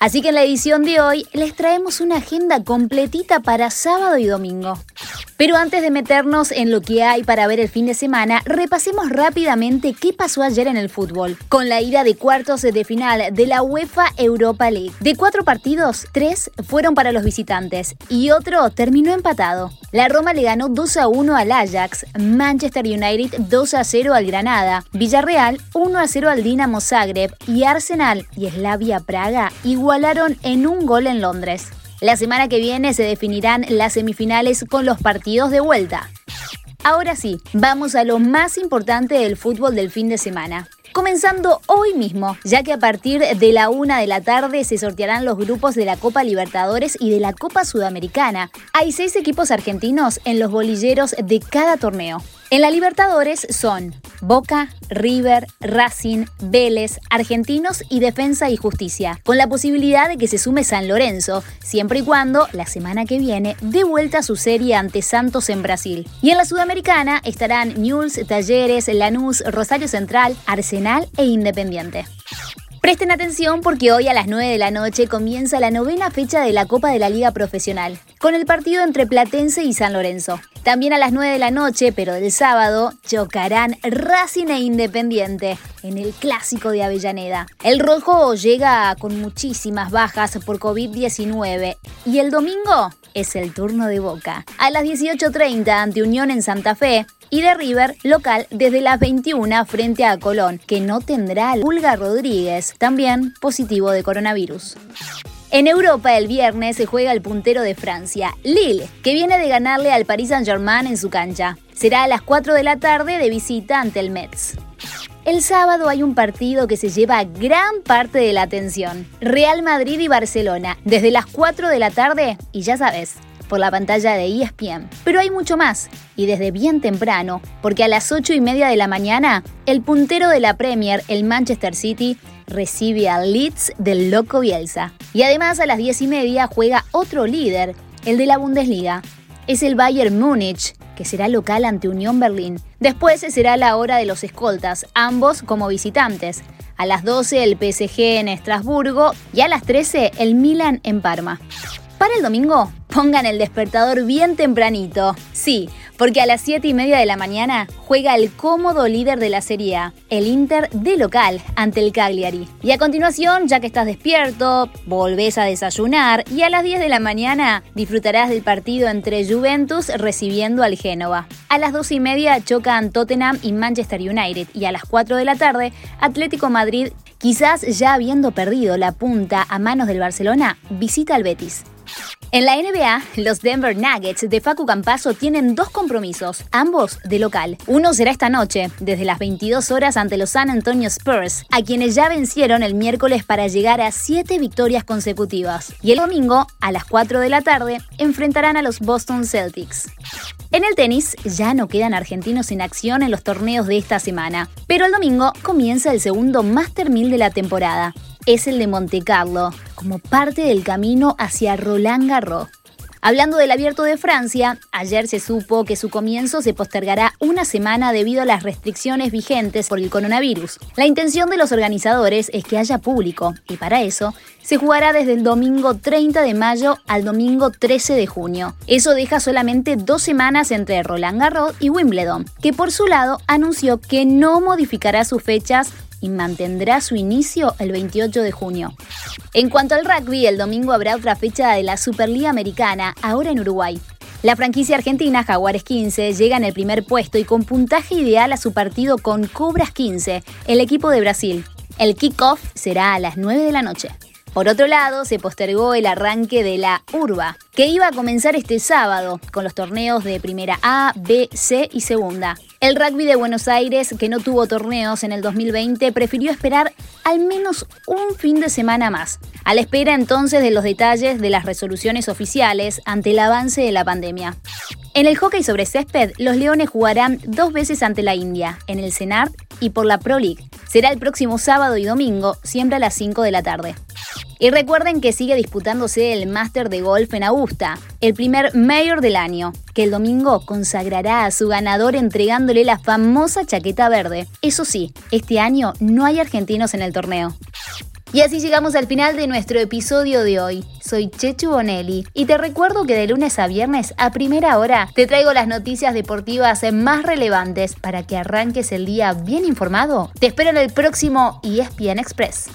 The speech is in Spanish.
Así que en la edición de hoy les traemos una agenda completita para sábado y domingo. Pero antes de meternos en lo que hay para ver el fin de semana, repasemos rápidamente qué pasó ayer en el fútbol, con la ida de cuartos de final de la UEFA Europa League. De cuatro partidos, tres fueron para los visitantes y otro terminó empatado. La Roma le ganó 2 a 1 al Ajax, Manchester United 2 a 0 al Granada, Villarreal 1 a 0 al Dinamo Zagreb y Arsenal y Slavia Praga igualaron en un gol en Londres. La semana que viene se definirán las semifinales con los partidos de vuelta. Ahora sí, vamos a lo más importante del fútbol del fin de semana. Comenzando hoy mismo, ya que a partir de la una de la tarde se sortearán los grupos de la Copa Libertadores y de la Copa Sudamericana. Hay seis equipos argentinos en los bolilleros de cada torneo. En la Libertadores son Boca, River, Racing, Vélez, Argentinos y Defensa y Justicia, con la posibilidad de que se sume San Lorenzo, siempre y cuando la semana que viene dé vuelta su serie ante Santos en Brasil. Y en la Sudamericana estarán Newell's, Talleres, Lanús, Rosario Central, Arsenal e Independiente. Presten atención porque hoy a las 9 de la noche comienza la novena fecha de la Copa de la Liga Profesional, con el partido entre Platense y San Lorenzo. También a las 9 de la noche, pero del sábado, chocarán Racing e Independiente en el clásico de Avellaneda. El rojo llega con muchísimas bajas por COVID-19 y el domingo es el turno de Boca. A las 18.30 ante Unión en Santa Fe, y de River local desde las 21 frente a Colón, que no tendrá a Rodríguez, también positivo de coronavirus. En Europa el viernes se juega el puntero de Francia, Lille, que viene de ganarle al Paris Saint-Germain en su cancha. Será a las 4 de la tarde de visita ante el Metz. El sábado hay un partido que se lleva gran parte de la atención. Real Madrid y Barcelona, desde las 4 de la tarde y ya sabes, por la pantalla de ESPN. Pero hay mucho más, y desde bien temprano, porque a las 8 y media de la mañana, el puntero de la Premier, el Manchester City, recibe al Leeds del Loco Bielsa. Y además a las 10 y media juega otro líder, el de la Bundesliga. Es el Bayern Múnich, que será local ante Unión Berlín. Después será la hora de los escoltas, ambos como visitantes. A las 12 el PSG en Estrasburgo y a las 13 el Milan en Parma. Para el domingo, pongan el despertador bien tempranito. Sí, porque a las 7 y media de la mañana juega el cómodo líder de la Serie A, el Inter de local ante el Cagliari. Y a continuación, ya que estás despierto, volvés a desayunar y a las 10 de la mañana disfrutarás del partido entre Juventus recibiendo al Génova. A las 2 y media chocan Tottenham y Manchester United y a las 4 de la tarde Atlético Madrid, quizás ya habiendo perdido la punta a manos del Barcelona, visita al Betis. En la NBA, los Denver Nuggets de Facu Campaso tienen dos compromisos, ambos de local. Uno será esta noche, desde las 22 horas ante los San Antonio Spurs, a quienes ya vencieron el miércoles para llegar a siete victorias consecutivas. Y el domingo, a las 4 de la tarde, enfrentarán a los Boston Celtics. En el tenis ya no quedan argentinos en acción en los torneos de esta semana, pero el domingo comienza el segundo Master 1000 de la temporada es el de Monte Carlo, como parte del camino hacia Roland Garros. Hablando del abierto de Francia, ayer se supo que su comienzo se postergará una semana debido a las restricciones vigentes por el coronavirus. La intención de los organizadores es que haya público y para eso se jugará desde el domingo 30 de mayo al domingo 13 de junio. Eso deja solamente dos semanas entre Roland Garros y Wimbledon, que por su lado anunció que no modificará sus fechas y mantendrá su inicio el 28 de junio. En cuanto al rugby, el domingo habrá otra fecha de la Superliga Americana, ahora en Uruguay. La franquicia argentina Jaguares 15 llega en el primer puesto y con puntaje ideal a su partido con Cobras 15, el equipo de Brasil. El kickoff será a las 9 de la noche. Por otro lado, se postergó el arranque de la Urba, que iba a comenzar este sábado, con los torneos de Primera A, B, C y Segunda. El rugby de Buenos Aires, que no tuvo torneos en el 2020, prefirió esperar al menos un fin de semana más, a la espera entonces de los detalles de las resoluciones oficiales ante el avance de la pandemia. En el hockey sobre césped, los Leones jugarán dos veces ante la India, en el Senat y por la Pro League. Será el próximo sábado y domingo, siempre a las 5 de la tarde. Y recuerden que sigue disputándose el Máster de Golf en Augusta, el primer mayor del año, que el domingo consagrará a su ganador entregándole la famosa chaqueta verde. Eso sí, este año no hay argentinos en el torneo. Y así llegamos al final de nuestro episodio de hoy. Soy Chechu Bonelli y te recuerdo que de lunes a viernes a primera hora te traigo las noticias deportivas más relevantes para que arranques el día bien informado. Te espero en el próximo ESPN Express.